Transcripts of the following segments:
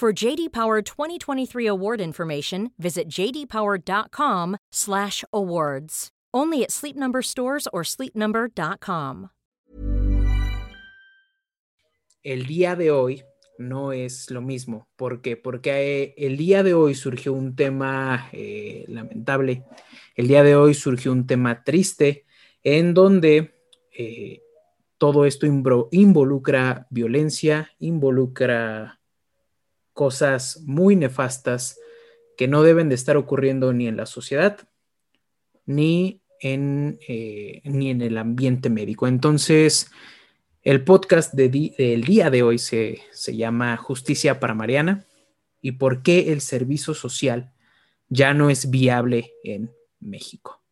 For JD Power 2023 award information, visit jdpower.com/awards. Only at Sleep Number stores or sleepnumber.com. El día de hoy no es lo mismo. ¿Por qué? Porque eh, el día de hoy surgió un tema eh, lamentable. El día de hoy surgió un tema triste en donde eh, todo esto involucra violencia, involucra cosas muy nefastas que no deben de estar ocurriendo ni en la sociedad ni en, eh, ni en el ambiente médico. Entonces, el podcast del día de hoy se, se llama Justicia para Mariana y por qué el servicio social ya no es viable en México.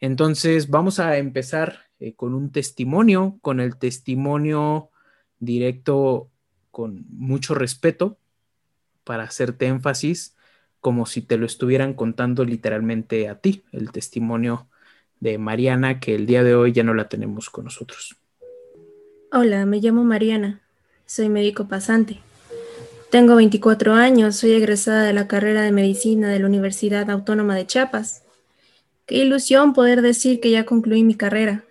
Entonces, vamos a empezar eh, con un testimonio, con el testimonio directo con mucho respeto para hacerte énfasis como si te lo estuvieran contando literalmente a ti, el testimonio de Mariana, que el día de hoy ya no la tenemos con nosotros. Hola, me llamo Mariana, soy médico pasante. Tengo 24 años, soy egresada de la carrera de medicina de la Universidad Autónoma de Chiapas. Qué ilusión poder decir que ya concluí mi carrera.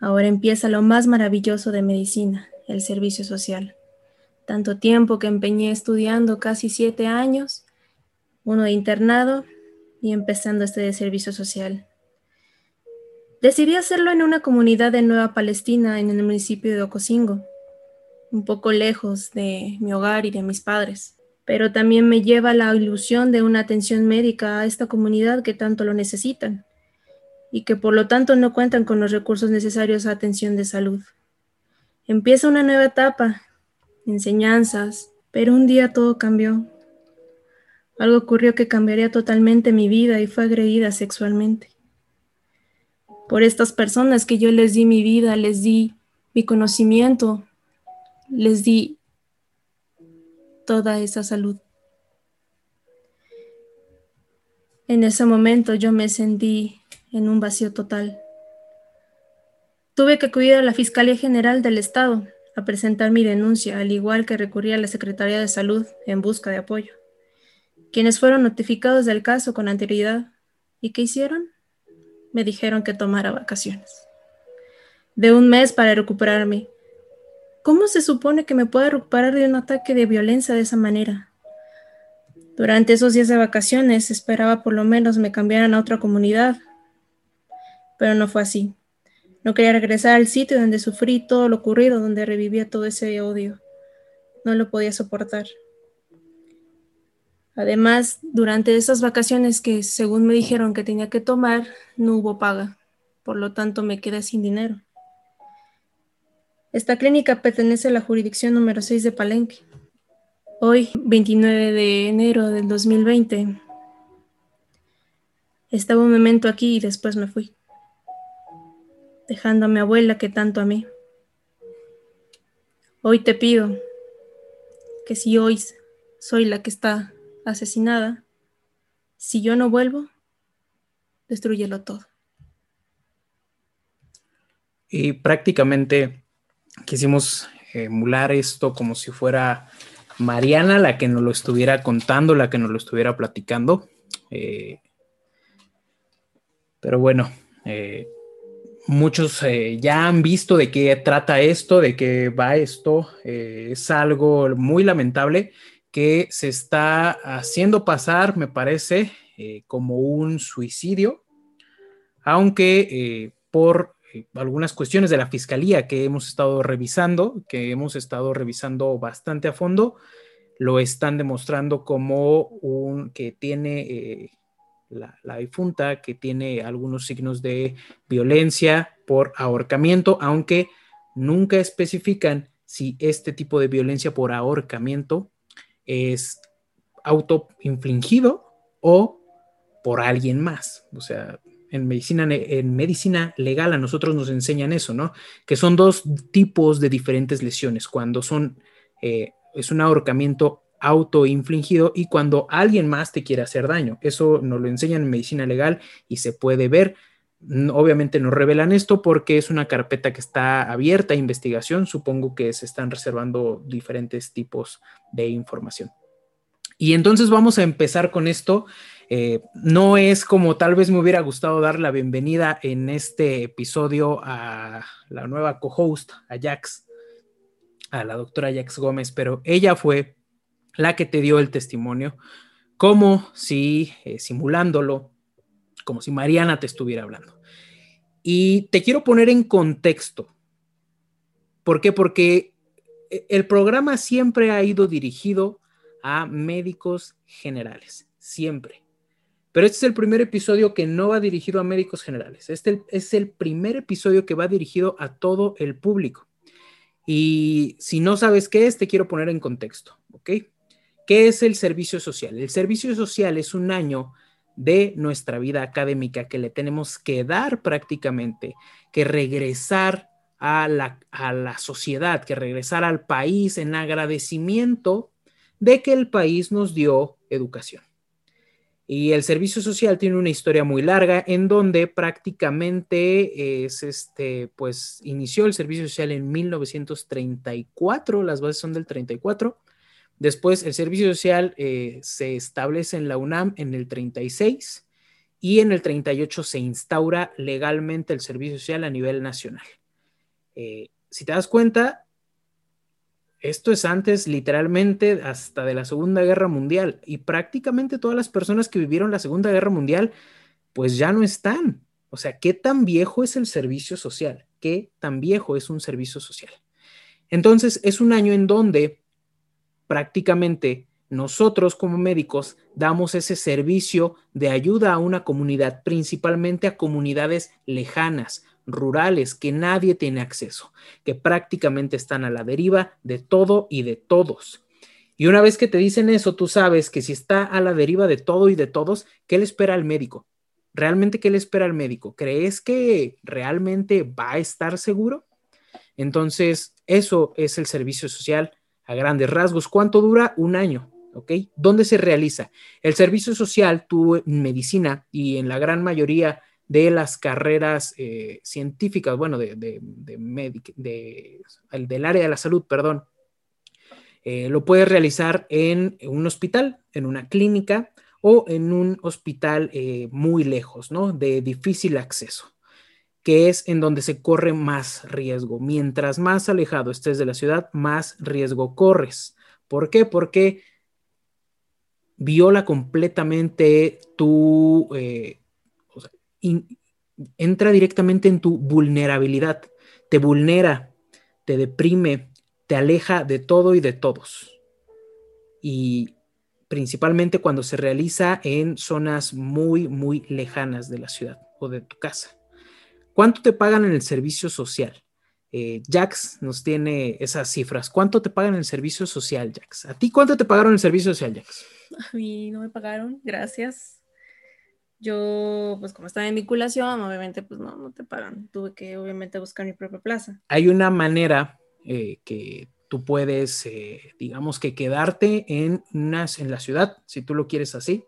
Ahora empieza lo más maravilloso de medicina, el servicio social tanto tiempo que empeñé estudiando, casi siete años, uno de internado y empezando este de servicio social. Decidí hacerlo en una comunidad de Nueva Palestina, en el municipio de Ocosingo, un poco lejos de mi hogar y de mis padres, pero también me lleva la ilusión de una atención médica a esta comunidad que tanto lo necesitan y que por lo tanto no cuentan con los recursos necesarios a atención de salud. Empieza una nueva etapa enseñanzas, pero un día todo cambió. Algo ocurrió que cambiaría totalmente mi vida y fue agredida sexualmente. Por estas personas que yo les di mi vida, les di mi conocimiento, les di toda esa salud. En ese momento yo me sentí en un vacío total. Tuve que acudir a la Fiscalía General del Estado a presentar mi denuncia, al igual que recurrí a la Secretaría de Salud en busca de apoyo, quienes fueron notificados del caso con anterioridad. ¿Y qué hicieron? Me dijeron que tomara vacaciones. De un mes para recuperarme. ¿Cómo se supone que me pueda recuperar de un ataque de violencia de esa manera? Durante esos días de vacaciones esperaba por lo menos me cambiaran a otra comunidad, pero no fue así. No quería regresar al sitio donde sufrí todo lo ocurrido, donde revivía todo ese odio. No lo podía soportar. Además, durante esas vacaciones que según me dijeron que tenía que tomar, no hubo paga. Por lo tanto, me quedé sin dinero. Esta clínica pertenece a la jurisdicción número 6 de Palenque. Hoy, 29 de enero del 2020, estaba un momento aquí y después me fui dejando a mi abuela que tanto a mí. Hoy te pido que si hoy soy la que está asesinada, si yo no vuelvo, destruyelo todo. Y prácticamente quisimos emular esto como si fuera Mariana la que nos lo estuviera contando, la que nos lo estuviera platicando. Eh, pero bueno, eh, muchos eh, ya han visto de qué trata esto, de qué va esto. es algo muy lamentable que se está haciendo pasar, me parece, como un suicidio, aunque por algunas cuestiones de la fiscalía que hemos estado revisando, que hemos estado revisando bastante a fondo, lo están demostrando como un que tiene la, difunta, que tiene algunos signos de violencia por ahorcamiento, aunque nunca especifican si este tipo de violencia por ahorcamiento es autoinfligido o por alguien más. O sea, en medicina, en medicina legal a nosotros nos enseñan eso, ¿no? Que son dos tipos de diferentes lesiones, cuando son, eh, es un ahorcamiento autoinfligido y cuando alguien más te quiere hacer daño. Eso nos lo enseñan en medicina legal y se puede ver. Obviamente nos revelan esto porque es una carpeta que está abierta a investigación. Supongo que se están reservando diferentes tipos de información. Y entonces vamos a empezar con esto. Eh, no es como tal vez me hubiera gustado dar la bienvenida en este episodio a la nueva co-host, a Jax, a la doctora Jax Gómez, pero ella fue la que te dio el testimonio, como si eh, simulándolo, como si Mariana te estuviera hablando. Y te quiero poner en contexto. ¿Por qué? Porque eh, el programa siempre ha ido dirigido a médicos generales, siempre. Pero este es el primer episodio que no va dirigido a médicos generales. Este es el primer episodio que va dirigido a todo el público. Y si no sabes qué es, te quiero poner en contexto, ¿ok? ¿Qué es el servicio social? El servicio social es un año de nuestra vida académica que le tenemos que dar prácticamente, que regresar a la, a la sociedad, que regresar al país en agradecimiento de que el país nos dio educación. Y el servicio social tiene una historia muy larga en donde prácticamente es este, pues inició el servicio social en 1934, las bases son del 34. Después el servicio social eh, se establece en la UNAM en el 36 y en el 38 se instaura legalmente el servicio social a nivel nacional. Eh, si te das cuenta, esto es antes literalmente hasta de la Segunda Guerra Mundial y prácticamente todas las personas que vivieron la Segunda Guerra Mundial pues ya no están. O sea, ¿qué tan viejo es el servicio social? ¿Qué tan viejo es un servicio social? Entonces, es un año en donde prácticamente nosotros como médicos damos ese servicio de ayuda a una comunidad, principalmente a comunidades lejanas, rurales que nadie tiene acceso, que prácticamente están a la deriva de todo y de todos. Y una vez que te dicen eso, tú sabes que si está a la deriva de todo y de todos, ¿qué le espera al médico? ¿Realmente qué le espera al médico? ¿Crees que realmente va a estar seguro? Entonces, eso es el servicio social a grandes rasgos. ¿Cuánto dura? Un año. ¿Ok? ¿Dónde se realiza? El servicio social, tú en medicina y en la gran mayoría de las carreras eh, científicas, bueno, de, de, del área de la salud, perdón, eh, lo puedes realizar en un hospital, en una clínica o en un hospital eh, muy lejos, ¿no? De difícil acceso, que es en donde se corre más riesgo. Mientras más alejado estés de la ciudad, más riesgo corres. ¿Por qué? Porque viola completamente tu entra directamente en tu vulnerabilidad, te vulnera, te deprime, te aleja de todo y de todos. Y principalmente cuando se realiza en zonas muy, muy lejanas de la ciudad o de tu casa. ¿Cuánto te pagan en el servicio social? Eh, Jax nos tiene esas cifras. ¿Cuánto te pagan en el servicio social, Jax? ¿A ti cuánto te pagaron en el servicio social, Jax? A mí no me pagaron, gracias. Yo, pues como estaba en vinculación, obviamente, pues no, no te pagan. Tuve que, obviamente, buscar mi propia plaza. Hay una manera eh, que tú puedes, eh, digamos que quedarte en, unas, en la ciudad, si tú lo quieres así.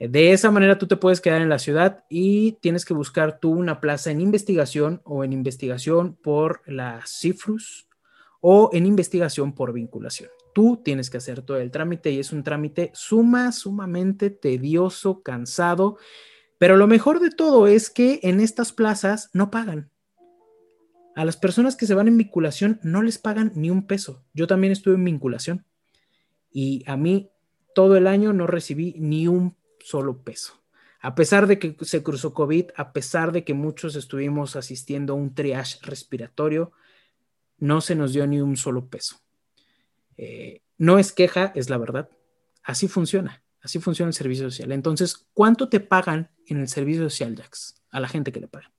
Eh, de esa manera tú te puedes quedar en la ciudad y tienes que buscar tú una plaza en investigación o en investigación por la CIFRUS o en investigación por vinculación. Tú tienes que hacer todo el trámite y es un trámite suma, sumamente tedioso, cansado, pero lo mejor de todo es que en estas plazas no pagan. A las personas que se van en vinculación no les pagan ni un peso. Yo también estuve en vinculación y a mí todo el año no recibí ni un solo peso. A pesar de que se cruzó COVID, a pesar de que muchos estuvimos asistiendo a un triage respiratorio, no se nos dio ni un solo peso. Eh, no es queja, es la verdad. Así funciona, así funciona el servicio social. Entonces, ¿cuánto te pagan en el servicio social, Jax, a la gente que le paga?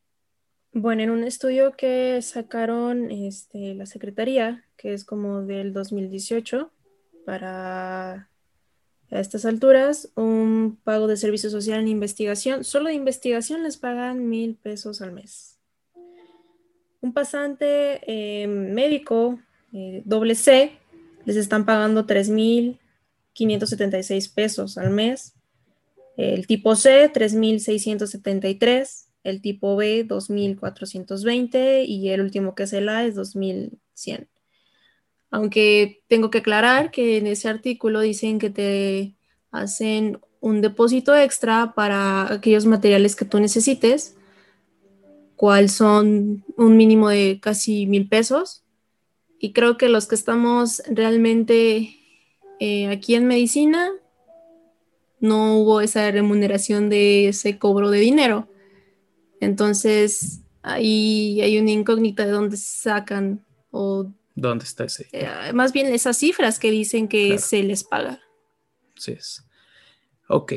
Bueno, en un estudio que sacaron este, la Secretaría, que es como del 2018, para a estas alturas, un pago de servicio social en investigación, solo de investigación les pagan mil pesos al mes. Un pasante eh, médico eh, doble C les están pagando 3.576 pesos al mes. El tipo C, 3.673. El tipo B, 2.420. Y el último que es el A es 2.100. Aunque tengo que aclarar que en ese artículo dicen que te hacen un depósito extra para aquellos materiales que tú necesites, cual son un mínimo de casi mil pesos. Y creo que los que estamos realmente eh, aquí en medicina, no hubo esa remuneración de ese cobro de dinero. Entonces, ahí hay una incógnita de dónde sacan o ¿Dónde está ese? Eh, más bien esas cifras que dicen que se les paga. Sí es. Ok.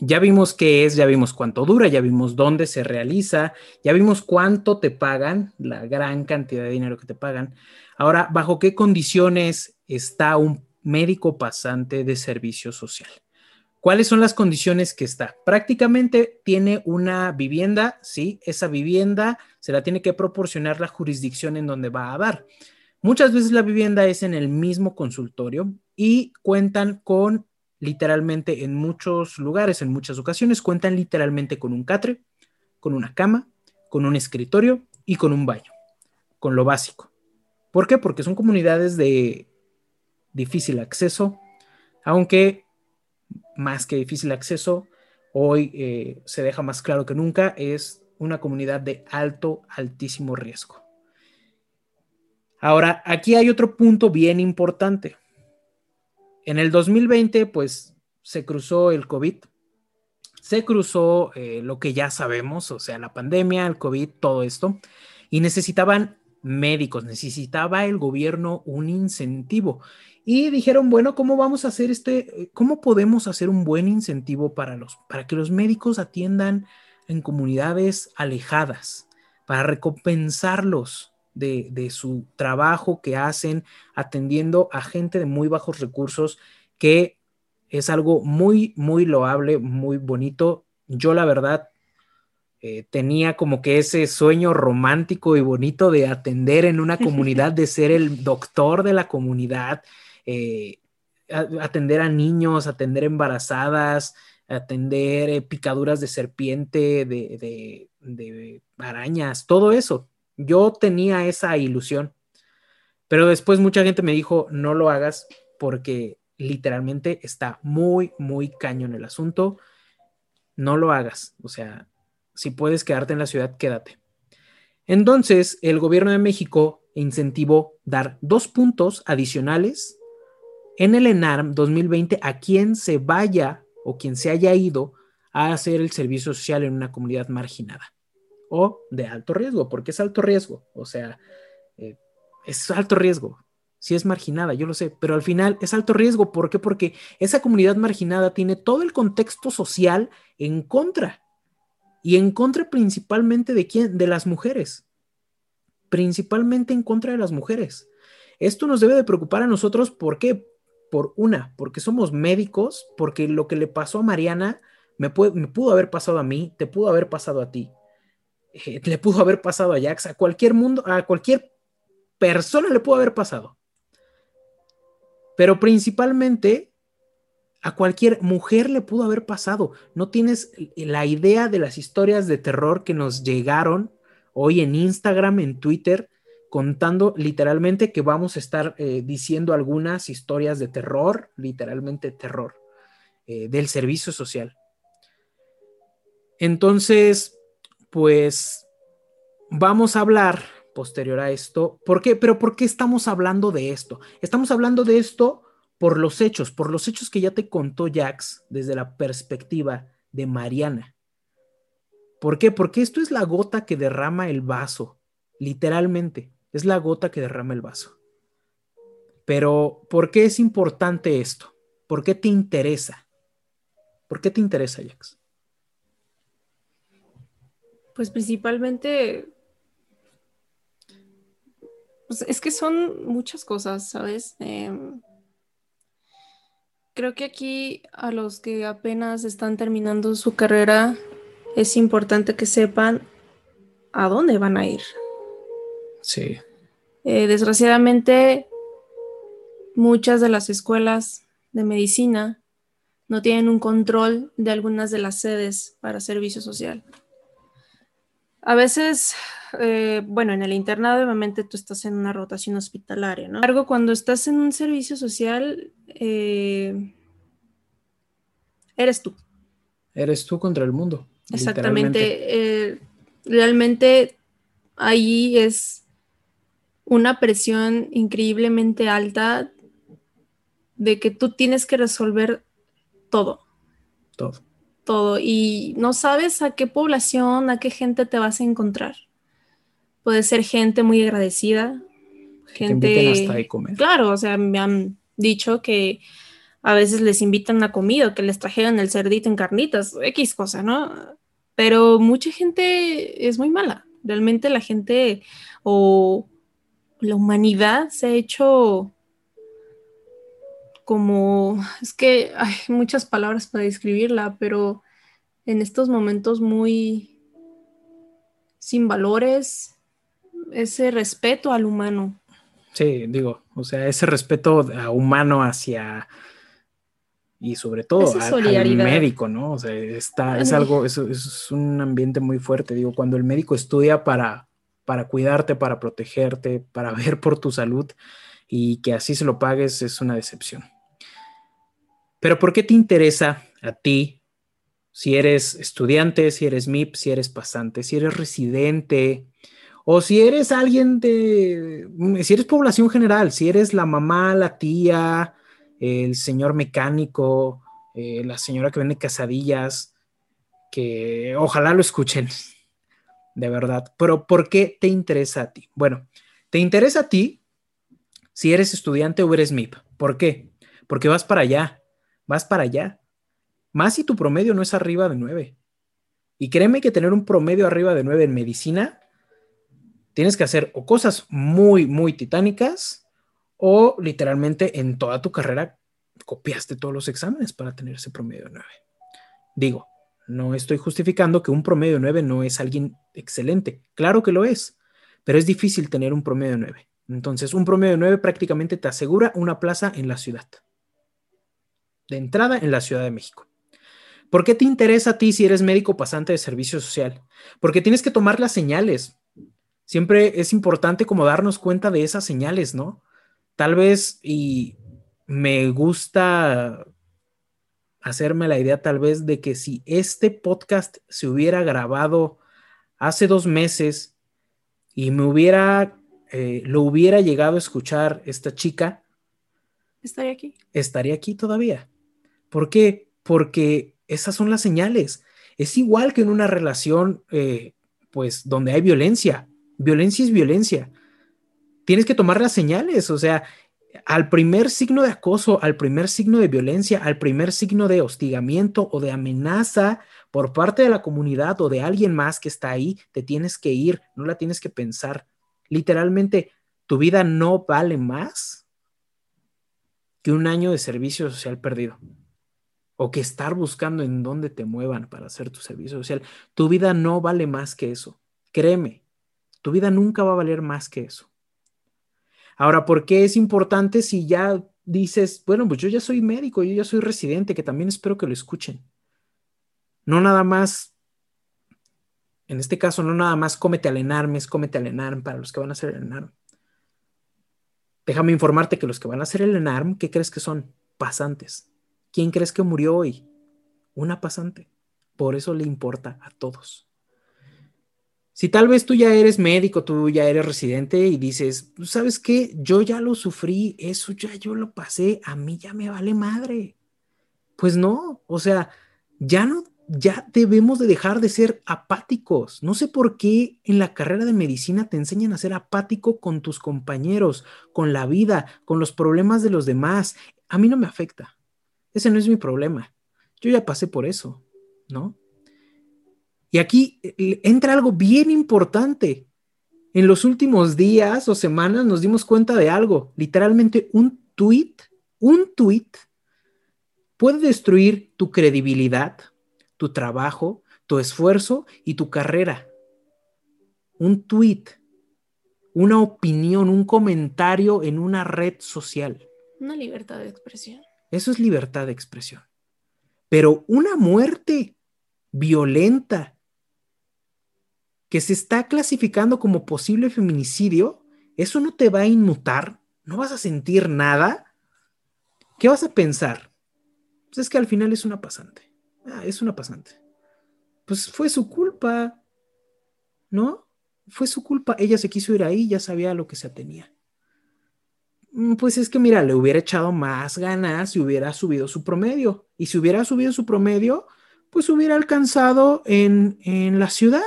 Ya vimos qué es, ya vimos cuánto dura, ya vimos dónde se realiza, ya vimos cuánto te pagan, la gran cantidad de dinero que te pagan. Ahora, ¿bajo qué condiciones está un médico pasante de servicio social? ¿Cuáles son las condiciones que está? Prácticamente tiene una vivienda, sí, esa vivienda se la tiene que proporcionar la jurisdicción en donde va a dar. Muchas veces la vivienda es en el mismo consultorio y cuentan con literalmente en muchos lugares, en muchas ocasiones, cuentan literalmente con un catre, con una cama, con un escritorio y con un baño, con lo básico. ¿Por qué? Porque son comunidades de difícil acceso, aunque más que difícil acceso, hoy eh, se deja más claro que nunca, es una comunidad de alto, altísimo riesgo. Ahora, aquí hay otro punto bien importante. En el 2020, pues se cruzó el COVID, se cruzó eh, lo que ya sabemos, o sea, la pandemia, el COVID, todo esto, y necesitaban médicos, necesitaba el gobierno un incentivo. Y dijeron, bueno, ¿cómo vamos a hacer este, cómo podemos hacer un buen incentivo para los, para que los médicos atiendan en comunidades alejadas, para recompensarlos? De, su trabajo que hacen atendiendo a gente de muy bajos recursos, que es algo muy, muy loable, muy bonito. Yo la verdad eh, tenía como que ese sueño romántico y bonito de atender en una comunidad, de ser el doctor de la comunidad, eh, atender a niños, atender embarazadas, atender eh, picaduras de serpiente, de, de, arañas, todo eso. Yo tenía esa ilusión, pero después mucha gente me dijo, no lo hagas porque literalmente está muy, muy caño en el asunto. No lo hagas. O sea, si puedes quedarte en la ciudad, quédate. Entonces, el gobierno de México incentivó dar dos puntos adicionales en el ENARM 2020 a quien se vaya o quien se haya ido a hacer el servicio social en una comunidad marginada o de alto riesgo, porque es alto riesgo, o sea, eh, es alto riesgo. Si es marginada, yo lo sé, pero al final es alto riesgo. ¿Por qué? Porque esa comunidad marginada tiene todo el contexto social en contra. Y en contra principalmente de quién? De las mujeres. Principalmente en contra de las mujeres. Esto nos debe de preocupar a nosotros. ¿Por qué? Por una, porque somos médicos, porque lo que le pasó a Mariana me, me pudo haber pasado a mí, te pudo haber pasado a ti. Eh, le pudo haber pasado a Jax, a cualquier mundo, a cualquier persona le pudo haber pasado. Pero principalmente a cualquier mujer le pudo haber pasado. No tienes la idea de las historias de terror que nos llegaron hoy en Instagram, en Twitter, contando literalmente que vamos a estar eh, diciendo algunas historias de terror, literalmente terror, eh, del servicio social. Entonces, pues vamos a hablar posterior a esto. ¿Por qué? Pero ¿por qué estamos hablando de esto? Estamos hablando de esto por los hechos, por los hechos que ya te contó Jax desde la perspectiva de Mariana. ¿Por qué? Porque esto es la gota que derrama el vaso, literalmente, es la gota que derrama el vaso. Pero, ¿por qué es importante esto? ¿Por qué te interesa? ¿Por qué te interesa, Jax? Pues principalmente, pues es que son muchas cosas, ¿sabes? Em, creo que aquí a los que apenas están terminando su carrera es importante que sepan a dónde van a ir. Sí. Eh, desgraciadamente, muchas de las escuelas de medicina no tienen un control de algunas de las sedes para servicio social. A veces, eh, bueno, en el internado obviamente tú estás en una rotación hospitalaria, ¿no? Algo cuando estás en un servicio social, eh, eres tú. Eres tú contra el mundo. Exactamente. Eh, realmente ahí es una presión increíblemente alta de que tú tienes que resolver todo. Todo. Todo. Y no sabes a qué población, a qué gente te vas a encontrar. Puede ser gente muy agradecida, gente. hasta de comer. Claro, o sea, me han dicho que a veces les invitan a comida, que les trajeron el cerdito en carnitas, X cosa, ¿no? Pero mucha gente es muy mala. Realmente la gente o la humanidad se ha hecho como, es que hay muchas palabras para describirla, pero en estos momentos muy sin valores, ese respeto al humano. Sí, digo, o sea, ese respeto humano hacia y sobre todo al, médico, ¿no? O sea, está, es algo, es, es un ambiente muy fuerte, digo, cuando el médico estudia para, para cuidarte, para protegerte, para ver por tu salud y que así se lo pagues es una decepción. Pero ¿por qué te interesa a ti si eres estudiante, si eres MIP, si eres pasante, si eres residente o si eres alguien de, si eres población general, si eres la mamá, la tía, el señor mecánico, eh, la señora que vende casadillas, que ojalá lo escuchen, de verdad. Pero ¿por qué te interesa a ti? Bueno, te interesa a ti si eres estudiante o eres MIP. ¿Por qué? Porque vas para allá, vas para allá. Más si tu promedio no es arriba de 9. Y créeme que tener un promedio arriba de 9 en medicina, tienes que hacer o cosas muy, muy titánicas o literalmente en toda tu carrera copiaste todos los exámenes para tener ese promedio de 9. Digo, no estoy justificando que un promedio de 9 no es alguien excelente. Claro que lo es, pero es difícil tener un promedio de 9. Entonces, un promedio de 9 prácticamente te asegura una plaza en la ciudad. De entrada en la Ciudad de México. ¿Por qué te interesa a ti si eres médico pasante de servicio social? Porque tienes que tomar las señales. Siempre es importante como darnos cuenta de esas señales, ¿no? Tal vez, y me gusta hacerme la idea tal vez de que si este podcast se hubiera grabado hace dos meses y me hubiera, eh, lo hubiera llegado a escuchar esta chica, estaría aquí. Estaría aquí todavía. ¿Por qué? Porque esas son las señales. Es igual que en una relación, eh, pues, donde hay violencia. Violencia es violencia tienes que tomar las señales, o sea, al primer signo de acoso, al primer signo de violencia, al primer signo de hostigamiento o de amenaza por parte de la comunidad o de alguien más que está ahí, te tienes que ir, no la tienes que pensar. Literalmente, tu vida no vale más que un año de servicio social perdido o que estar buscando en dónde te muevan para hacer tu servicio social. Tu vida no vale más que eso. Créeme, tu vida nunca va a valer más que eso. Ahora, ¿por qué es importante si ya dices, bueno, pues yo ya soy médico, yo ya soy residente, que también espero que lo escuchen? No nada más En este caso, no nada más cómete al ENARM, es cómete al ENARM para los que van a hacer el ENARM. Déjame informarte que los que van a hacer el ENARM, ¿qué crees que son? Pasantes. ¿Quién crees que murió hoy? Una pasante. Por eso le importa a todos. Si tal vez tú ya eres médico, tú ya eres residente y dices, ¿sabes qué? Yo ya lo sufrí, eso ya yo lo pasé, a mí ya me vale madre. Pues no, o sea, ya no, ya debemos de dejar de ser apáticos. No sé por qué en la carrera de medicina te enseñan a ser apático con tus compañeros, con la vida, con los problemas de los demás. A mí no me afecta. Ese no es mi problema. Yo ya pasé por eso, ¿no? Y aquí eh, entra algo bien importante. En los últimos días o semanas nos dimos cuenta de algo. Literalmente un tweet, un tweet puede destruir tu credibilidad, tu trabajo, tu esfuerzo y tu carrera. Un tweet, una opinión, un comentario en una red social. Una libertad de expresión. Eso es libertad de expresión. Pero una muerte violenta que se está clasificando como posible feminicidio, eso no te va a inmutar, no vas a sentir nada. ¿Qué vas a pensar? Pues es que al final es una pasante. Ah, es una pasante. Pues fue su culpa, ¿no? Fue su culpa. Ella se quiso ir ahí, ya sabía lo que se atenía. Mm, pues es que, mira, le hubiera echado más ganas si hubiera subido su promedio. Y si hubiera subido su promedio, pues hubiera alcanzado en, en la ciudad,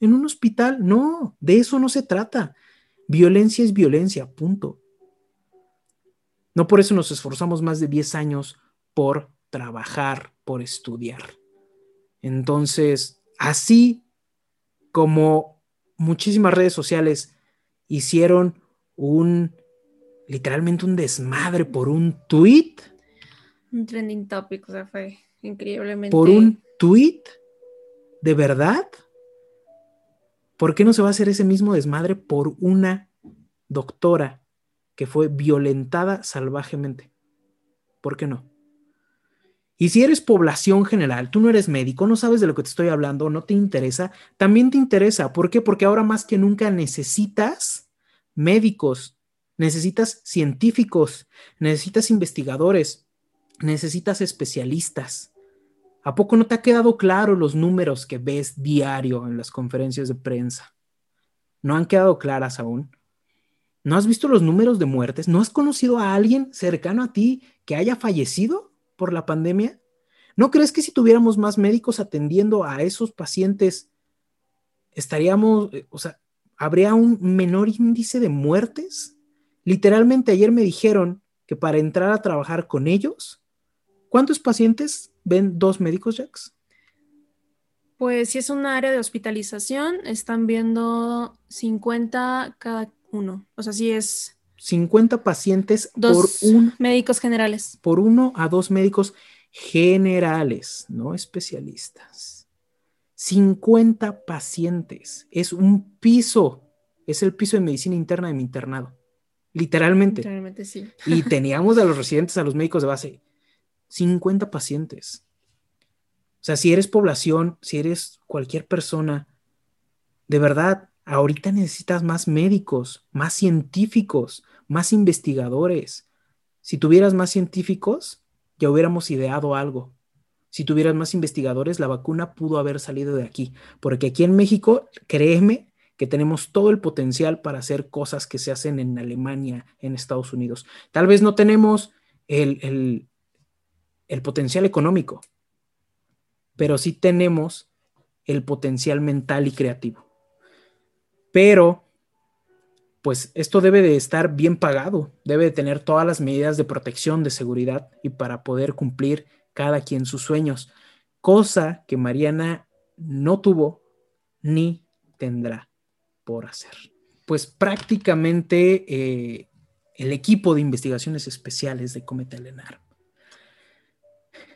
en un hospital. No, de eso no se trata. Violencia es violencia, punto. No por eso nos esforzamos más de 10 años por trabajar, por estudiar. Entonces, así como muchísimas redes sociales hicieron un, literalmente un desmadre por un tweet. Un trending topic, o sea, fue increíblemente. Por un tweet, ¿de verdad? ¿Por qué no se va a hacer ese mismo desmadre por una doctora que fue violentada salvajemente? ¿Por qué no? Y si eres población general, tú no eres médico, no sabes de lo que te estoy hablando, no te interesa, también te interesa. ¿Por qué? Porque ahora más que nunca necesitas médicos, necesitas científicos, necesitas investigadores, necesitas especialistas. ¿A poco no te ha quedado claro los números que ves diario en las conferencias de prensa? ¿No han quedado claras aún? ¿No has visto los números de muertes? ¿No has conocido a alguien cercano a ti que haya fallecido? por la pandemia? ¿No crees que si tuviéramos más médicos atendiendo a esos pacientes, estaríamos, eh, o sea, habría un menor índice de muertes? Literalmente ayer me dijeron que para entrar a trabajar con ellos, ¿cuántos pacientes ven dos médicos, Jax? Pues si es un área de hospitalización, están viendo 50 cada uno. O sea, si es 50 pacientes por un médicos generales. Por uno a dos médicos generales, no especialistas. 50 pacientes. Es un piso. Es el piso de medicina interna de mi internado. Literalmente. Literalmente, sí. Y teníamos a los residentes, a los médicos de base. 50 pacientes. O sea, si eres población, si eres cualquier persona, de verdad, Ahorita necesitas más médicos, más científicos, más investigadores. Si tuvieras más científicos, ya hubiéramos ideado algo. Si tuvieras más investigadores, la vacuna pudo haber salido de aquí. Porque aquí en México, créeme que tenemos todo el potencial para hacer cosas que se hacen en Alemania, en Estados Unidos. Tal vez no tenemos el, el potencial económico, pero sí tenemos el potencial mental y creativo pero pues esto debe de estar bien pagado, debe de tener todas las medidas de protección, de seguridad y para poder cumplir cada quien sus sueños, cosa que Mariana no tuvo ni tendrá por hacer. Pues prácticamente eh, el equipo de investigaciones especiales de Cometa Lenar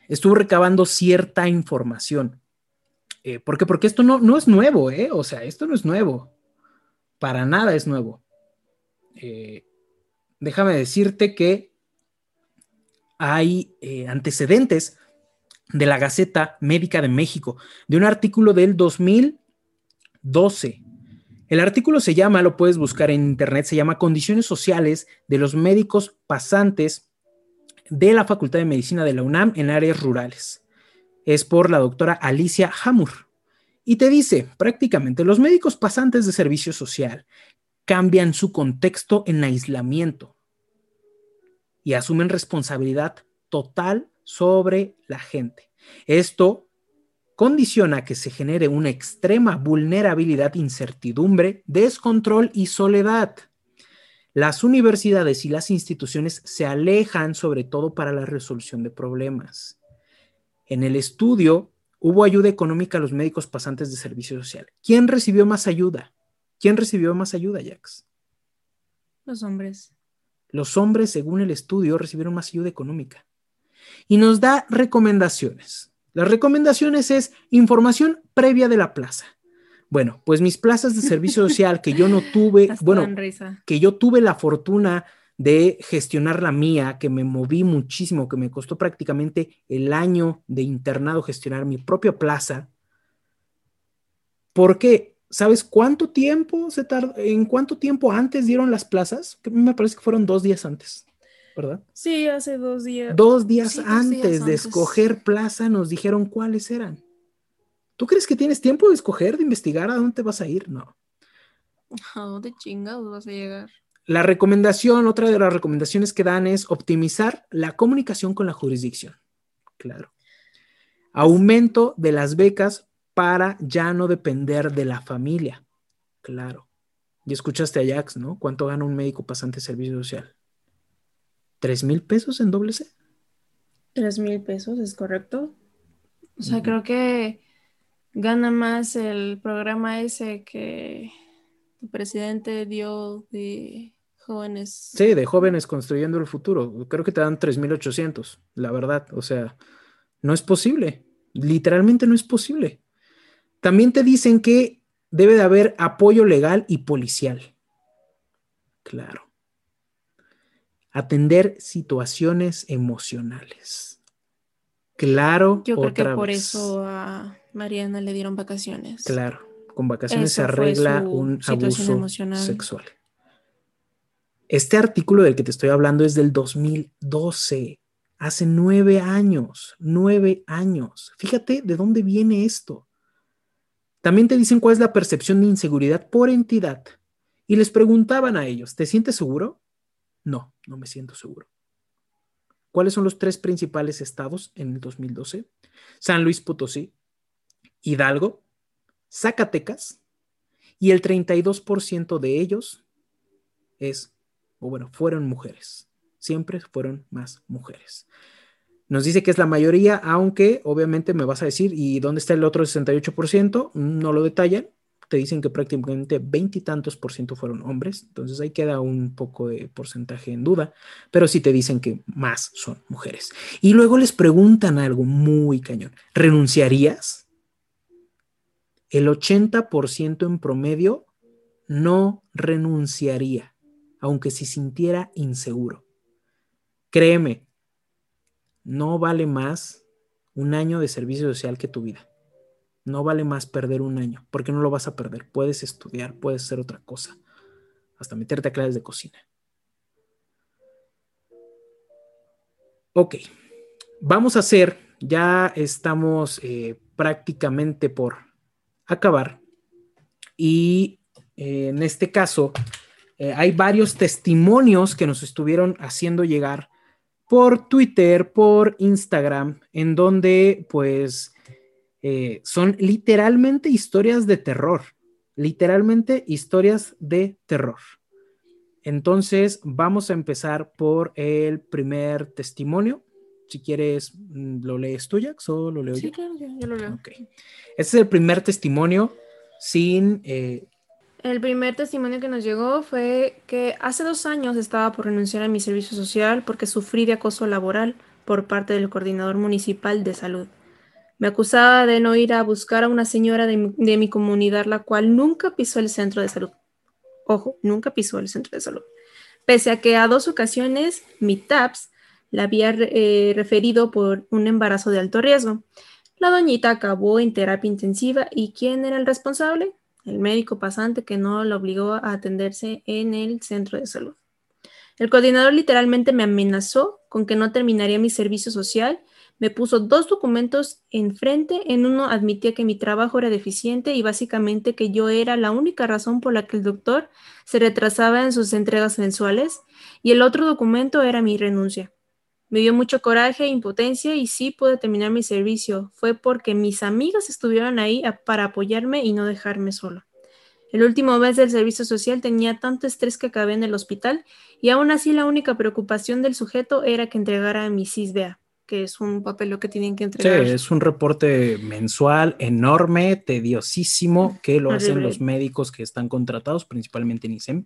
estuvo recabando cierta información. Eh, ¿Por qué? Porque esto no, no es nuevo, ¿eh? O sea, esto no es nuevo para nada es nuevo. Eh, déjame decirte que hay antecedentes de la Gaceta Médica de México, de un artículo del 2000, 12. El artículo se llama, lo puedes buscar en internet, se llama Condiciones sociales de los médicos pasantes de la Facultad de Medicina de la UNAM en áreas rurales. Es por la doctora Alicia Hamur. Y te dice, prácticamente, los médicos pasantes de servicio social cambian su contexto en aislamiento y asumen responsabilidad total sobre la gente. Esto condiciona que se genere una extrema vulnerabilidad, incertidumbre, descontrol y soledad. Las universidades y las instituciones se alejan sobre todo para la resolución de problemas. En el estudio hubo ayuda económica a los médicos pasantes de servicio social. ¿Quién recibió más ayuda? ¿Quién recibió más ayuda, Jax? Los hombres. Los hombres, según el estudio, recibieron más ayuda económica. Y nos da recomendaciones. Las recomendaciones es información previa de la plaza. Bueno, pues mis plazas de servicio social que yo no tuve, bueno, que yo tuve la fortuna de gestionar la mía, que me moví muchísimo, que me costó prácticamente el año de internado gestionar mi propia plaza. Porque, ¿sabes cuánto tiempo se tardó? ¿En cuánto tiempo antes dieron las plazas? Que me parece que fueron dos días antes, ¿verdad? Sí, hace dos días. Dos días, antes de escoger plaza nos dijeron cuáles eran. ¿Tú crees que tienes tiempo de escoger, de investigar a dónde vas a ir? No. ¿A dónde chingados vas a llegar? La recomendación, otra de las recomendaciones que dan es optimizar la comunicación con la jurisdicción. Claro. Aumento de las becas para ya no depender de la familia. Claro. Y escuchaste a Jax, ¿no? ¿Cuánto gana un médico pasante de servicio social? ¿Tres mil pesos en doble C? Tres mil pesos, es correcto. O sea, creo que gana más el programa ese que el presidente dio de jóvenes. Sí, de jóvenes construyendo el futuro. Creo que te dan 3.800, la verdad. O sea, no es posible. Literalmente no es posible. También te dicen que debe de haber apoyo legal y policial. Claro. Atender situaciones emocionales. Claro. Yo creo que por eso a Mariana le dieron vacaciones. Claro. Con vacaciones se arregla un abuso sexual. Este artículo del que te estoy hablando es del 2012, hace nueve años, nueve años. Fíjate de dónde viene esto. También te dicen cuál es la percepción de inseguridad por entidad. Y les preguntaban a ellos, ¿te sientes seguro? No, no me siento seguro. ¿Cuáles son los tres principales estados en el 2012? San Luis Potosí, Hidalgo, Zacatecas, y el 32% de ellos es o bueno, fueron mujeres. Siempre fueron más mujeres. Nos dice que es la mayoría, aunque obviamente me vas a decir, ¿y dónde está el otro 68%? No lo detallan. Te dicen que prácticamente veintitantos por ciento fueron hombres, entonces ahí queda un poco de porcentaje en duda, pero sí te dicen que más son mujeres. Y luego les preguntan algo muy cañón. ¿Renunciarías? El 80% en promedio no renunciaría aunque se sintiera inseguro. Créeme, no vale más un año de servicio social que tu vida. No vale más perder un año, porque no lo vas a perder. Puedes estudiar, puedes hacer otra cosa, hasta meterte a clases de cocina. Ok, vamos a hacer, ya estamos eh, prácticamente por acabar y eh, en este caso eh, hay varios testimonios que nos estuvieron haciendo llegar por Twitter, por Instagram, en donde pues eh, son literalmente historias de terror, literalmente historias de terror. Entonces vamos a empezar por el primer testimonio. Si quieres, mm, ¿lo lees tú, Jax, o lo leo yo? Sí, claro, yo, lo leo. Este es el primer testimonio sin eh, el primer testimonio que nos llegó fue que hace dos años estaba por renunciar a mi servicio social porque sufrí de acoso laboral por parte del coordinador municipal de salud. Me acusaba de no ir a buscar a una señora de mi, comunidad, la cual nunca pisó el centro de salud. Ojo, nunca pisó el centro de salud. Pese a que a dos ocasiones mi TAPS la había eh, referido por un embarazo de alto riesgo. La doñita acabó en terapia intensiva y ¿quién era el responsable? el médico pasante que no lo obligó a atenderse en el centro de salud. El coordinador literalmente me amenazó con que no terminaría mi servicio social me puso dos documentos enfrente. En uno admitía que mi trabajo era deficiente y básicamente que yo era la única razón por la que el doctor se retrasaba en sus entregas mensuales. Y el otro documento era mi renuncia. Me dio mucho coraje e impotencia y sí pude terminar mi servicio. Fue porque mis amigas estuvieron ahí para apoyarme y no dejarme solo. El último mes del servicio social tenía tanto estrés que acabé en el hospital y aún así la única preocupación del sujeto era que entregara mi CISBEA que es un papel lo que tienen que entregar. Sí, es un reporte mensual enorme, tediosísimo, que lo hacen los médicos que están contratados, principalmente en ISEM,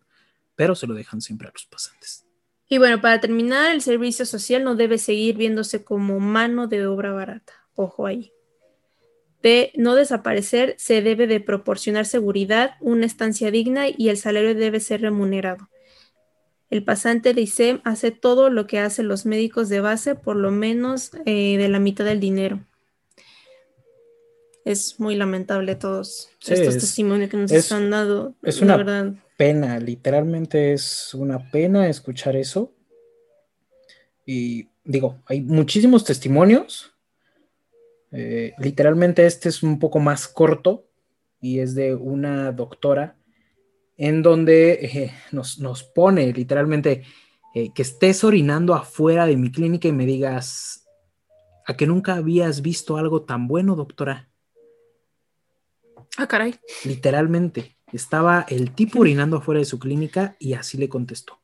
pero se lo dejan siempre a los pasantes. Y bueno, para terminar, el servicio social no debe seguir viéndose como mano de obra barata. Ojo ahí. De no desaparecer, se debe de proporcionar seguridad, una estancia digna y el salario debe ser remunerado. El pasante de ISEM hace todo lo que hacen los médicos de base, por lo menos eh, de la mitad del dinero. Es muy lamentable todos estos testimonios que nos están dando. Es una pena, literalmente es una pena escuchar eso. Y digo, hay muchísimos testimonios. Eh, literalmente este es un poco más corto y es de una doctora en donde eh, nos, pone literalmente eh, que estés orinando afuera de mi clínica y me digas, ¿a que nunca habías visto algo tan bueno, doctora? Ah, caray. Literalmente, estaba el tipo orinando afuera de su clínica y así le contestó.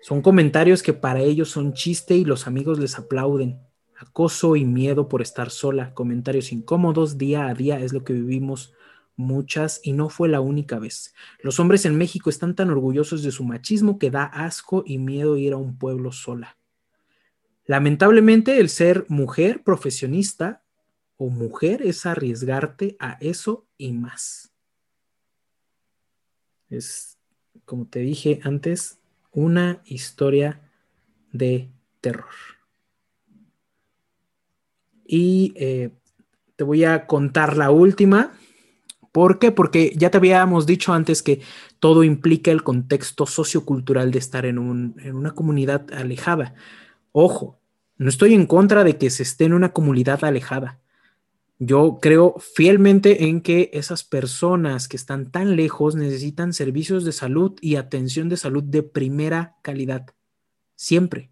Son comentarios que para ellos son chiste y los amigos les aplauden. Acoso y miedo por estar sola, comentarios incómodos día a día es lo que vivimos muchas y no fue la única vez. Los hombres en México están tan orgullosos de su machismo que da asco y miedo ir a un pueblo sola. Lamentablemente, el ser mujer profesionista o mujer es arriesgarte a eso y más. Es, como te dije antes, una historia de terror. Y eh, te voy a contar la última ¿Por qué? Porque ya te habíamos dicho antes que todo implica el contexto sociocultural de estar en, una comunidad alejada. Ojo, no estoy en contra de que se esté en una comunidad alejada. Yo creo fielmente en que esas personas que están tan lejos necesitan servicios de salud y atención de salud de primera calidad. Siempre.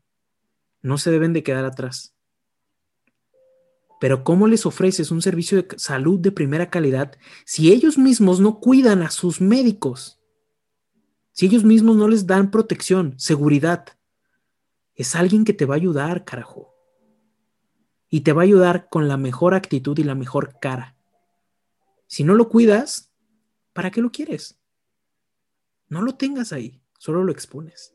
No se deben de quedar atrás. Pero ¿cómo les ofreces un servicio de salud de primera calidad si ellos mismos no cuidan a sus médicos? Si ellos mismos no les dan protección, seguridad. Es alguien que te va a ayudar, carajo. Y te va a ayudar con la mejor actitud y la mejor cara. Si no lo cuidas, ¿para qué lo quieres? No lo tengas ahí, solo lo expones.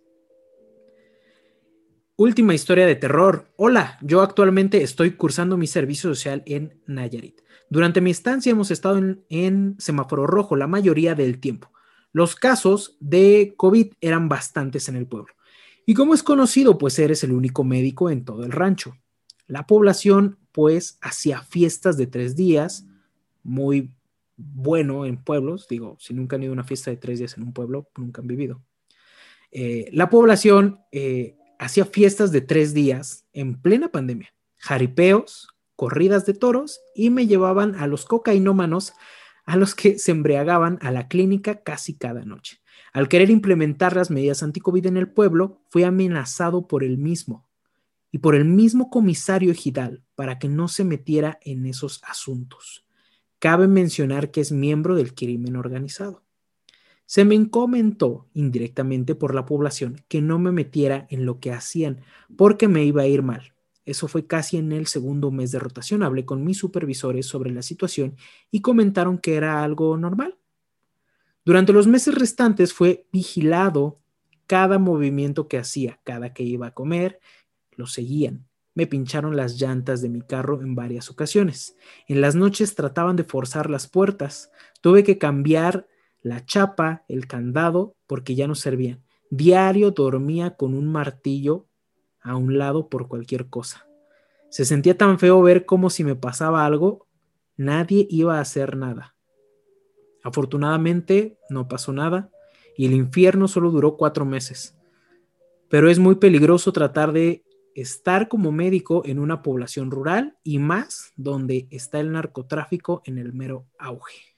Última historia de terror. Hola, yo actualmente estoy cursando mi servicio social en Nayarit. Durante mi estancia hemos estado en, semáforo rojo la mayoría del tiempo. Los casos de COVID eran bastantes en el pueblo. Y como es conocido, pues eres el único médico en todo el rancho. La población, pues, hacía fiestas de tres días, muy bueno en pueblos. Digo, si nunca han ido a una fiesta de tres días en un pueblo, nunca han vivido. Eh, la población eh, hacía fiestas de tres días en plena pandemia, jaripeos, corridas de toros y me llevaban a los cocainómanos a los que se embriagaban a la clínica casi cada noche. Al querer implementar las medidas anticovid en el pueblo, fui amenazado por el mismo y por el mismo comisario ejidal para que no se metiera en esos asuntos. Cabe mencionar que es miembro del crimen organizado. Se me comentó indirectamente por la población que no me metiera en lo que hacían porque me iba a ir mal. Eso fue casi en el segundo mes de rotación. Hablé con mis supervisores sobre la situación y comentaron que era algo normal. Durante los meses restantes fue vigilado cada movimiento que hacía, cada que iba a comer, lo seguían. Me pincharon las llantas de mi carro en varias ocasiones. En las noches trataban de forzar las puertas. Tuve que cambiar la chapa, el candado, porque ya no servían. Diario dormía con un martillo a un lado por cualquier cosa. Se sentía tan feo ver como si me pasaba algo, nadie iba a hacer nada. Afortunadamente no pasó nada y el infierno solo duró cuatro meses. Pero es muy peligroso tratar de estar como médico en una población rural y más donde está el narcotráfico en el mero auge.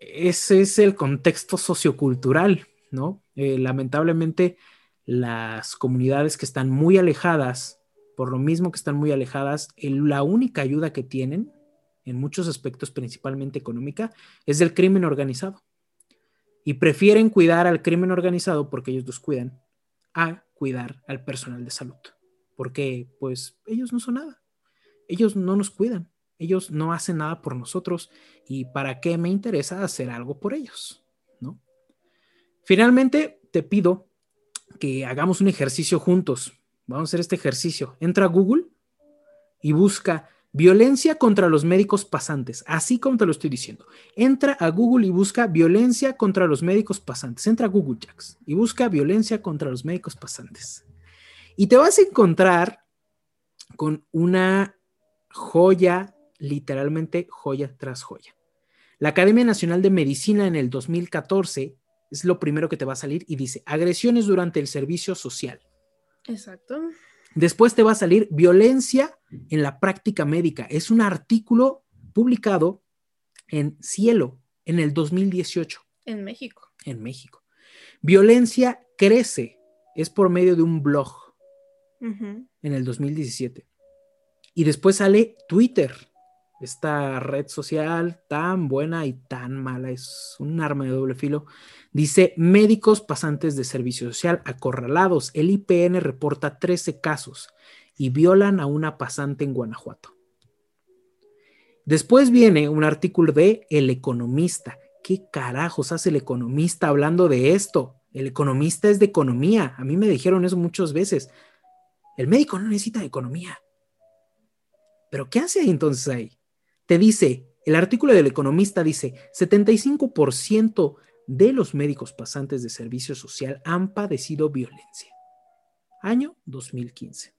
Ese es el contexto sociocultural, ¿no? Eh, lamentablemente, las comunidades que están muy alejadas, por lo mismo que están muy alejadas, la única ayuda que tienen, en muchos aspectos, principalmente económica, es del crimen organizado. Y prefieren cuidar al crimen organizado porque ellos los cuidan a cuidar al personal de salud. Porque pues ellos no son nada. Ellos no nos cuidan. Ellos no hacen nada por nosotros. ¿Y para qué me interesa hacer algo por ellos? ¿No? Finalmente, te pido que hagamos un ejercicio juntos. Vamos a hacer este ejercicio. Entra a Google y busca violencia contra los médicos pasantes, así como te lo estoy diciendo. Entra a Google y busca violencia contra los médicos pasantes. Entra a Google Jacks y busca violencia contra los médicos pasantes. Y te vas a encontrar con una joya, literalmente joya tras joya. La Academia Nacional de Medicina en el 2014 es lo primero que te va a salir y dice agresiones durante el servicio social. Exacto. Después te va a salir violencia en la práctica médica. Es un artículo publicado en Cielo en el 2018. En México. En México. Violencia crece. Es por medio de un blog en el 2017. Y después sale Twitter esta red social tan buena y tan mala, es un arma de doble filo. Dice, médicos pasantes de servicio social acorralados. El IPN reporta 13 casos y violan a una pasante en Guanajuato. Después viene un artículo de El Economista. ¿Qué carajos hace el economista hablando de esto? El economista es de economía. A mí me dijeron eso muchas veces. El médico no necesita economía. ¿Pero qué hace entonces ahí? Te dice, el artículo del economista dice, 75% de los médicos pasantes de servicio social han padecido violencia. Año 2015.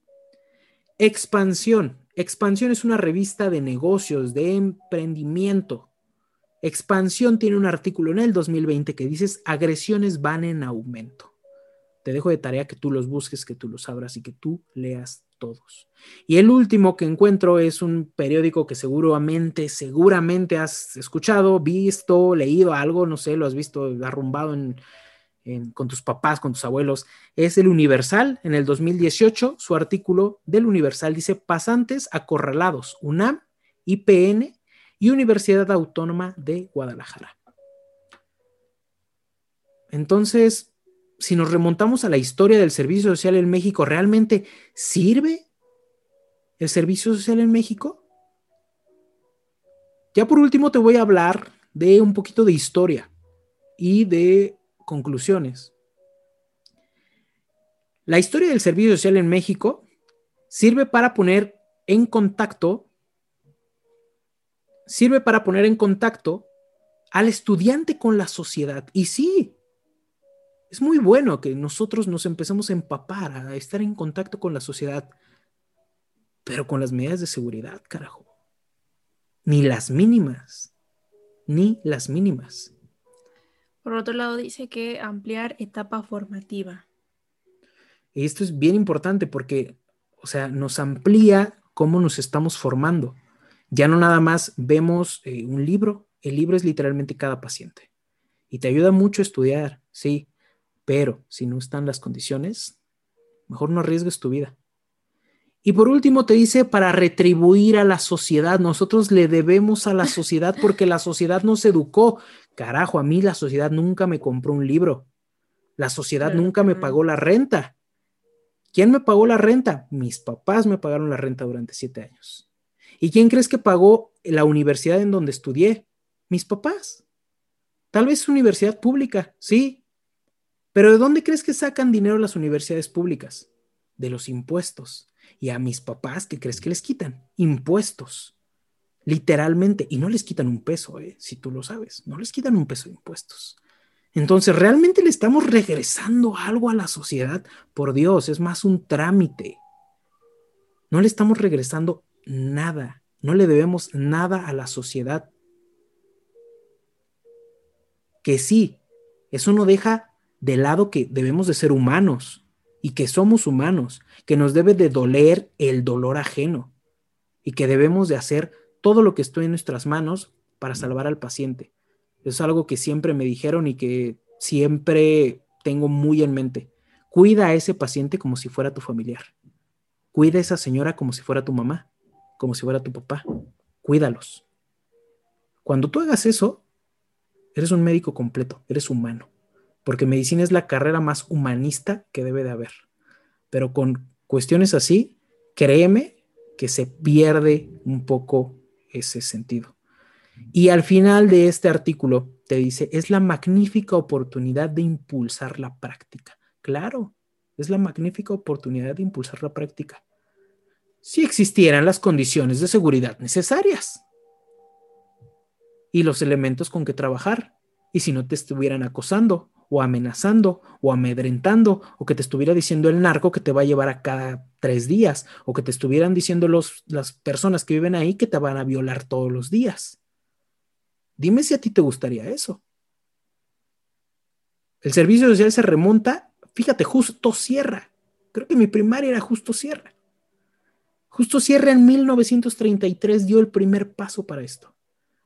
Expansión. Expansión es una revista de negocios, de emprendimiento. Expansión tiene un artículo en el 2020 que dice agresiones van en aumento. Te dejo de tarea que tú los busques, que tú los abras y que tú leas todos. Y el último que encuentro es un periódico que seguramente, seguramente has escuchado, visto, leído algo, no sé, lo has visto arrumbado con tus papás, con tus abuelos. Es el Universal. En el 2018, su artículo del Universal dice pasantes acorralados, UNAM, IPN y Universidad Autónoma de Guadalajara. Entonces, si nos remontamos a la historia del servicio social en México, ¿realmente sirve el servicio social en México? Ya por último te voy a hablar de un poquito de historia y de conclusiones. La historia del servicio social en México sirve para poner en contacto, sirve para poner en contacto al estudiante con la sociedad. Y sí, es muy bueno que nosotros nos empecemos a empapar, a estar en contacto con la sociedad, pero con las medidas de seguridad, carajo. Ni las mínimas, ni las mínimas. Por otro lado, dice que ampliar etapa formativa. esto es bien importante porque, o sea, nos amplía cómo nos estamos formando. Ya no nada más vemos eh, un libro, el libro es literalmente cada paciente. Y te ayuda mucho a estudiar, sí, pero si no están las condiciones, mejor no arriesgues tu vida. Y por último te dice para retribuir a la sociedad. Nosotros le debemos a la sociedad porque la sociedad nos educó. Carajo, a mí la sociedad nunca me compró un libro. La sociedad nunca me pagó la renta. ¿Quién me pagó la renta? Mis papás me pagaron la renta durante siete años. ¿Y quién crees que pagó la universidad en donde estudié? Mis papás. Tal vez universidad pública, sí, pero ¿de dónde crees que sacan dinero las universidades públicas? De los impuestos. Y a mis papás, ¿qué crees que les quitan? Impuestos. Literalmente. Y no les quitan un peso, ¿eh? si tú lo sabes. No les quitan un peso de impuestos. Entonces, ¿realmente le estamos regresando algo a la sociedad? Por Dios, es más un trámite. No le estamos regresando nada. No le debemos nada a la sociedad. que sí, eso no deja de lado que debemos de ser humanos y que somos humanos, que nos debe de doler el dolor ajeno y que debemos de hacer todo lo que esté en nuestras manos para salvar al paciente. es algo que siempre me dijeron y que siempre tengo muy en mente. Cuida a ese paciente como si fuera tu familiar. Cuida a esa señora como si fuera tu mamá, como si fuera tu papá. Cuídalos. Cuando tú hagas eso, eres un médico completo, eres humano, porque medicina es la carrera más humanista que debe de haber. Pero con cuestiones así, créeme que se pierde un poco ese sentido. Y al final de este artículo te dice, es la magnífica oportunidad de impulsar la práctica. Claro, es la magnífica oportunidad de impulsar la práctica. Si existieran las condiciones de seguridad necesarias y los elementos con que trabajar, y si no te estuvieran acosando o amenazando o amedrentando o que te estuviera diciendo el narco que te va a llevar a cada tres días o que te estuvieran diciendo los, las personas que viven ahí que te van a violar todos los días. Dime si a ti te gustaría eso. El servicio social se remonta, fíjate, justo Sierra. Creo que mi primaria era justo Sierra. Justo Sierra en 1933 dio el primer paso para esto.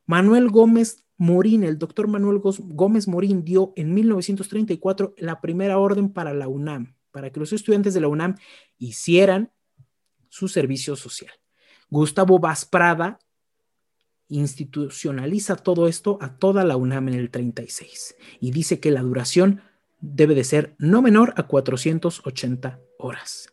Manuel Gómez Morín, el doctor Manuel Gómez Morín dio en 1934 la primera orden para la UNAM, para que los estudiantes de la UNAM hicieran su servicio social. Gustavo Vaz Prada institucionaliza todo esto a toda la UNAM en el 36 y dice que la duración debe de ser no menor a 480 horas.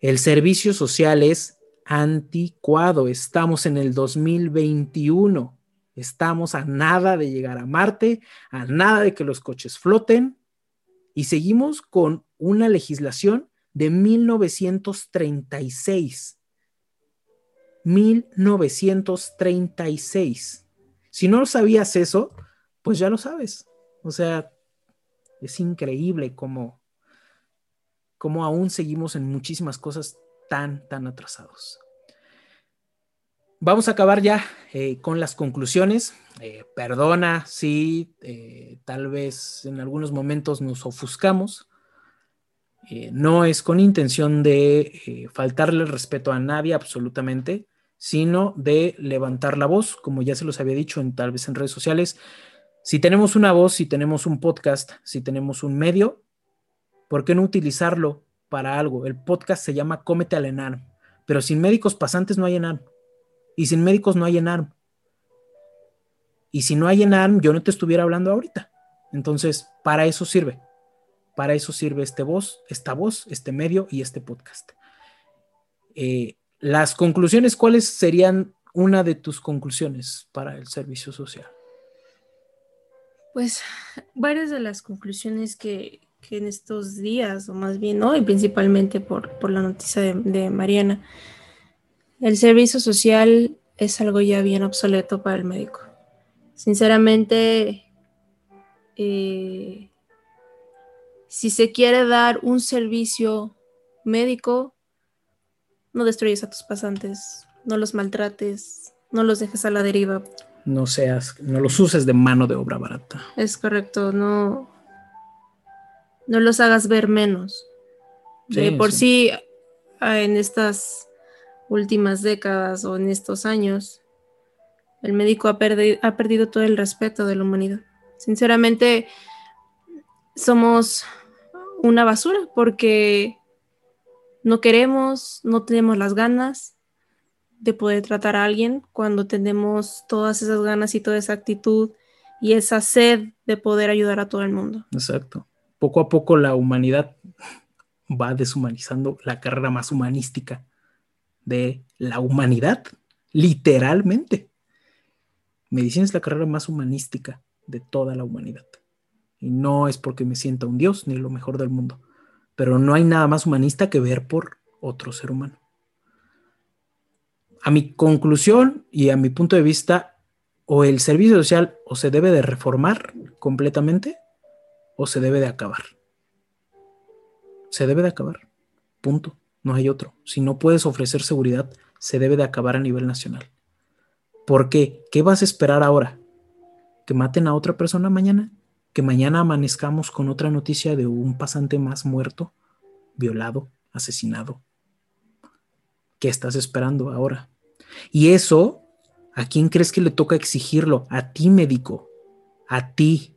El servicio social es anticuado, estamos en el 2021, estamos a nada de llegar a Marte, a nada de que los coches floten y seguimos con una legislación de 1936 1936. Si no sabías eso, pues ya lo sabes. O sea, es increíble cómo, cómo aún seguimos en muchísimas cosas tan, tan atrasados. Vamos a acabar ya eh, con las conclusiones. Eh, perdona si eh, tal vez en algunos momentos nos ofuscamos. no es con intención de faltarle respeto a nadie absolutamente sino de levantar la voz, como ya se los había dicho en tal vez en redes sociales. Si tenemos una voz, si tenemos un podcast, si tenemos un medio, ¿por qué no utilizarlo para algo? El podcast se llama Cómete al ENARM, pero sin médicos pasantes no hay ENARM. Y sin médicos no hay ENARM. Y si no hay ENARM, yo no te estuviera hablando ahorita. Entonces, para eso sirve. Para eso sirve este voz, esta voz, este medio y este podcast. Eh, las conclusiones, ¿cuáles serían una de tus conclusiones para el servicio social? Pues varias de las conclusiones que, en estos días, o más bien hoy, principalmente por, la noticia de, Mariana, el servicio social es algo ya bien obsoleto para el médico. Sinceramente, eh, si se quiere dar un servicio médico, no destruyes a tus pasantes, no los maltrates, no los dejes a la deriva. No seas, no los uses de mano de obra barata. Es correcto, no, no los hagas ver menos. De por sí. en estas últimas décadas o en estos años, el médico ha, ha perdido todo el respeto de la humanidad. Sinceramente, somos una basura porque no queremos, no tenemos las ganas de poder tratar a alguien cuando tenemos todas esas ganas y toda esa actitud y esa sed de poder ayudar a todo el mundo. Exacto. Poco a poco la humanidad va deshumanizando la carrera más humanística de la humanidad, literalmente. Medicina es la carrera más humanística de toda la humanidad. Y no es porque me sienta un dios ni lo mejor del mundo pero no hay nada más humanista que ver por otro ser humano. A mi conclusión y a mi punto de vista, o el servicio social o se debe de reformar completamente o se debe de acabar. Se debe de acabar. Punto. No hay otro. Si no puedes ofrecer seguridad, se debe de acabar a nivel nacional. ¿Por qué? ¿Qué vas a esperar ahora? ¿Que maten a otra persona mañana? que mañana amanezcamos con otra noticia de un pasante más muerto, violado, asesinado. ¿Qué estás esperando ahora? Y eso, ¿a quién crees que le toca exigirlo? A ti, médico, a ti.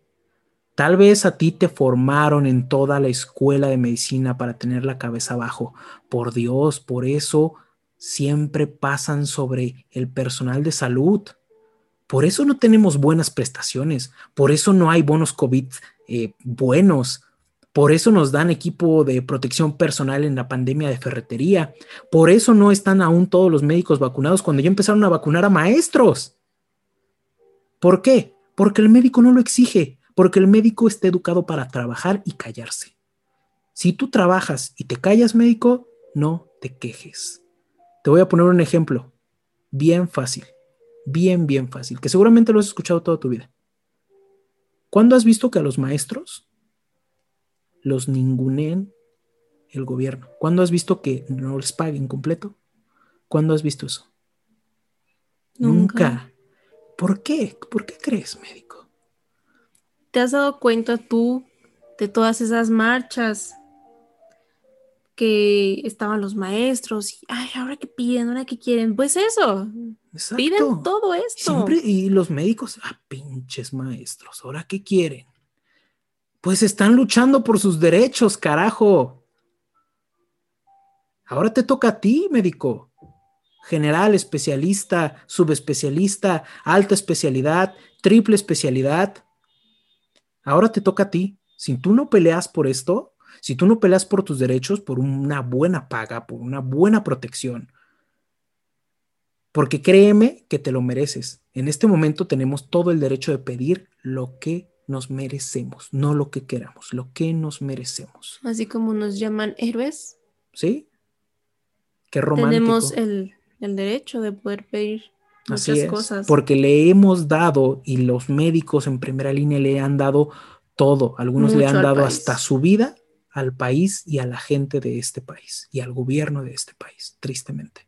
Tal vez a ti te formaron en toda la escuela de medicina para tener la cabeza abajo. Por Dios, por eso siempre pasan sobre el personal de salud. Por eso no tenemos buenas prestaciones, por eso no hay bonos COVID eh, buenos, por eso nos dan equipo de protección personal en la pandemia de ferretería, por eso no están aún todos los médicos vacunados cuando ya empezaron a vacunar a maestros. ¿Por qué? Porque el médico no lo exige, porque el médico está educado para trabajar y callarse. Si tú trabajas y te callas, médico, no te quejes. Te voy a poner un ejemplo bien fácil bien, bien fácil, que seguramente lo has escuchado toda tu vida. ¿Cuándo has visto que a los maestros los ninguneen el gobierno? ¿Cuándo has visto que no les paguen completo? ¿Cuándo has visto eso? Nunca. ¿Por qué? ¿Por qué crees, médico? ¿Te has dado cuenta tú de todas esas marchas que estaban los maestros y, ay, ahora que piden, ahora que quieren, pues eso, piden todo esto. Siempre, y los médicos, ah, pinches maestros, ahora qué quieren. Pues están luchando por sus derechos, carajo. Ahora te toca a ti, médico. General, especialista, subespecialista, alta especialidad, triple especialidad. Ahora te toca a ti. Si tú no peleas por esto, si tú no peleas por tus derechos, por una buena paga, por una buena protección, porque créeme que te lo mereces. En este momento tenemos todo el derecho de pedir lo que nos merecemos, no lo que queramos, lo que nos merecemos. Así como nos llaman héroes. Sí. Qué romántico. Tenemos el, derecho de poder pedir muchas cosas. Porque le hemos dado, y los médicos en primera línea le han dado todo. Algunos le han dado hasta su vida al país y a la gente de este país y al gobierno de este país, tristemente.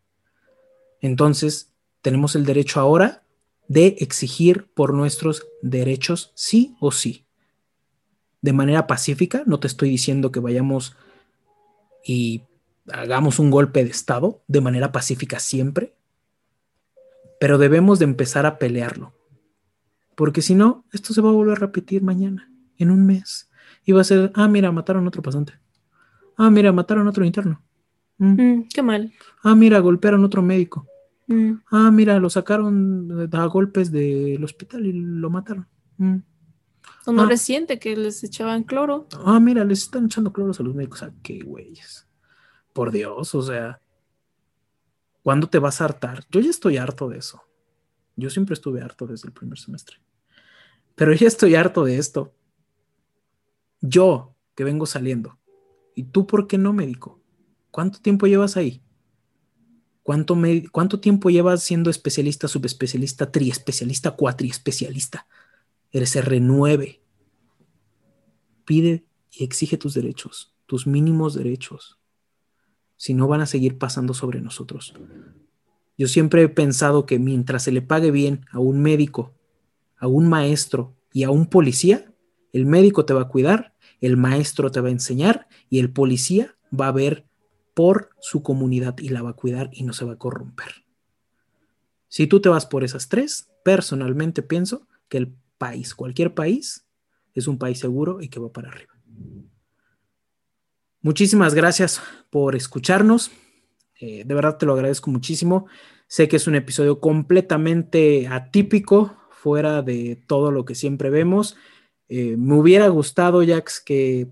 Entonces, tenemos el derecho ahora de exigir por nuestros derechos sí o sí. De manera pacífica, no te estoy diciendo que vayamos y hagamos un golpe de Estado de manera pacífica siempre, pero debemos de empezar a pelearlo, porque si no, esto se va a volver a repetir mañana, en un mes, iba a ser, ah, mira, mataron otro pasante. Ah, mira, mataron otro interno. Mm. Mm, qué mal. Ah, mira, golpearon otro médico. Mm. Ah, mira, lo sacaron a golpes del hospital y lo mataron. O no ah. reciente que les echaban cloro. Ah, mira, les están echando cloros a los médicos. Ah, qué güeyes. Por Dios, o sea, ¿cuándo te vas a hartar? Yo ya estoy harto de eso. Yo siempre estuve harto desde el primer semestre. Pero ya estoy harto de esto. Yo, que vengo saliendo. ¿Y tú por qué no, médico? ¿Cuánto tiempo llevas ahí? ¿Cuánto, ¿Cuánto tiempo llevas siendo especialista, subespecialista, triespecialista, cuatriespecialista? Eres R9. Pide y exige tus derechos, tus mínimos derechos. Si no, van a seguir pasando sobre nosotros. Yo siempre he pensado que mientras se le pague bien a un médico, a un maestro y a un policía, el médico te va a cuidar, el maestro te va a enseñar y el policía va a ver por su comunidad y la va a cuidar y no se va a corromper. Si tú te vas por esas tres, personalmente pienso que el país, cualquier país, es un país seguro y que va para arriba. Muchísimas gracias por escucharnos. Eh, de verdad te lo agradezco muchísimo. Sé que es un episodio completamente atípico, fuera de todo lo que siempre vemos. Eh, me hubiera gustado, Jax, que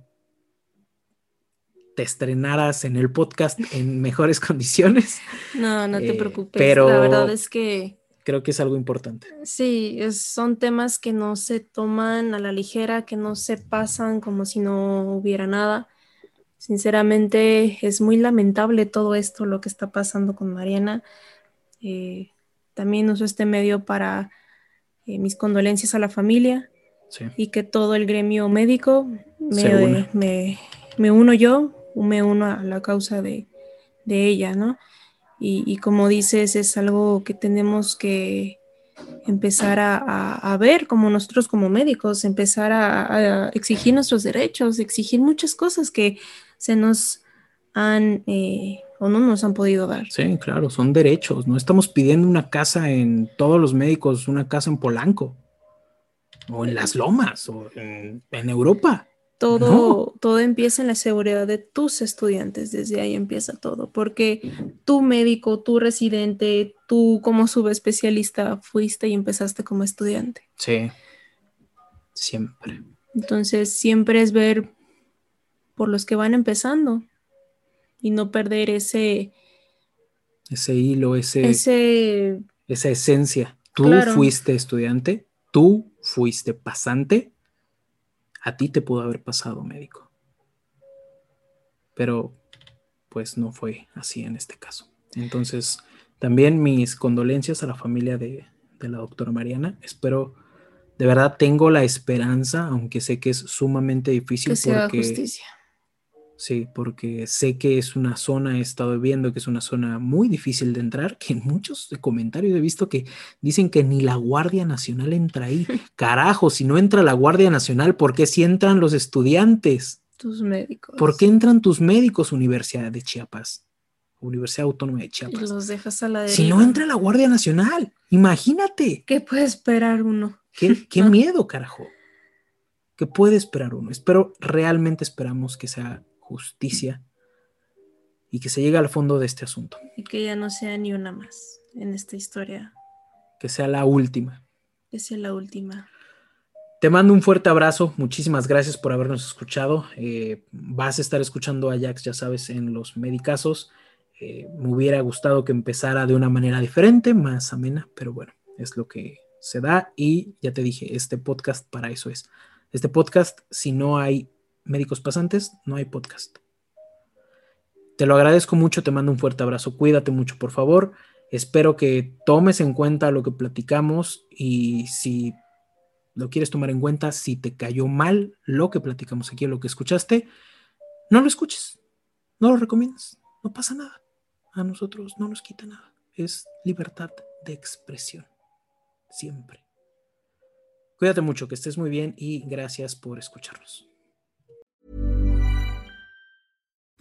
te estrenaras en el podcast en mejores condiciones. No, no te eh, preocupes. Pero la verdad es que creo que es algo importante. Sí, son temas que no se toman a la ligera, que no se pasan como si no hubiera nada. Sinceramente, es muy lamentable todo esto, lo que está pasando con Mariana. Eh, también uso este medio para mis condolencias a la familia y que todo el gremio médico me, me, uno yo, me uno a la causa de, ella, ¿no? Y, como dices, es algo que tenemos que empezar a, ver como nosotros como médicos, empezar a, exigir nuestros derechos, exigir muchas cosas que se nos han eh, o no nos han podido dar. Sí, claro, son derechos. No estamos pidiendo una casa en todos los médicos, una casa en Polanco o en las lomas o en, Europa. Todo, todo empieza en la seguridad de tus estudiantes, desde ahí empieza todo, porque tu médico, tu residente, tú como subespecialista fuiste y empezaste como estudiante. Sí, siempre. Entonces, siempre es ver por los que van empezando y no perder ese... Ese hilo, ese, ese esa esencia. Tú fuiste estudiante, tú fuiste pasante, a ti te pudo haber pasado médico. Pero pues no fue así en este caso. Entonces, también mis condolencias a la familia de, la doctora Mariana. Espero, de verdad tengo la esperanza, aunque sé que es sumamente difícil que sea justicia. Sí, porque sé que es una zona, he estado viendo que es una zona muy difícil de entrar, que en muchos comentarios he visto que dicen que ni la Guardia Nacional entra ahí. Carajo, si no entra la Guardia Nacional, ¿por qué si entran los estudiantes? Tus médicos. ¿Por qué entran tus médicos, Universidad de Chiapas? Universidad Autónoma de Chiapas. Y los dejas a la deriva. Si no entra la Guardia Nacional, imagínate. ¿Qué puede esperar uno? Qué, qué miedo, carajo. ¿Qué puede esperar uno? Espero, realmente esperamos que sea justicia y que se llegue al fondo de este asunto. Y que ya no sea ni una más en esta historia. Que sea la última. Que sea la última. Te mando un fuerte abrazo, muchísimas gracias por habernos escuchado. Eh, vas a estar escuchando a Jax, ya sabes, en los medicazos. Eh, me hubiera gustado que empezara de una manera diferente, más amena, pero bueno, es lo que se da y ya te dije, este podcast para eso es. Este podcast, si no hay médicos pasantes, no hay podcast. Te lo agradezco mucho, te mando un fuerte abrazo, cuídate mucho, por favor. Espero que tomes en cuenta lo que platicamos y si lo quieres tomar en cuenta, si te cayó mal lo que platicamos aquí, lo que escuchaste, no lo escuches, no lo recomiendas, no pasa nada. A nosotros no nos quita nada. Es libertad de expresión, siempre. Cuídate mucho, que estés muy bien y gracias por escucharnos.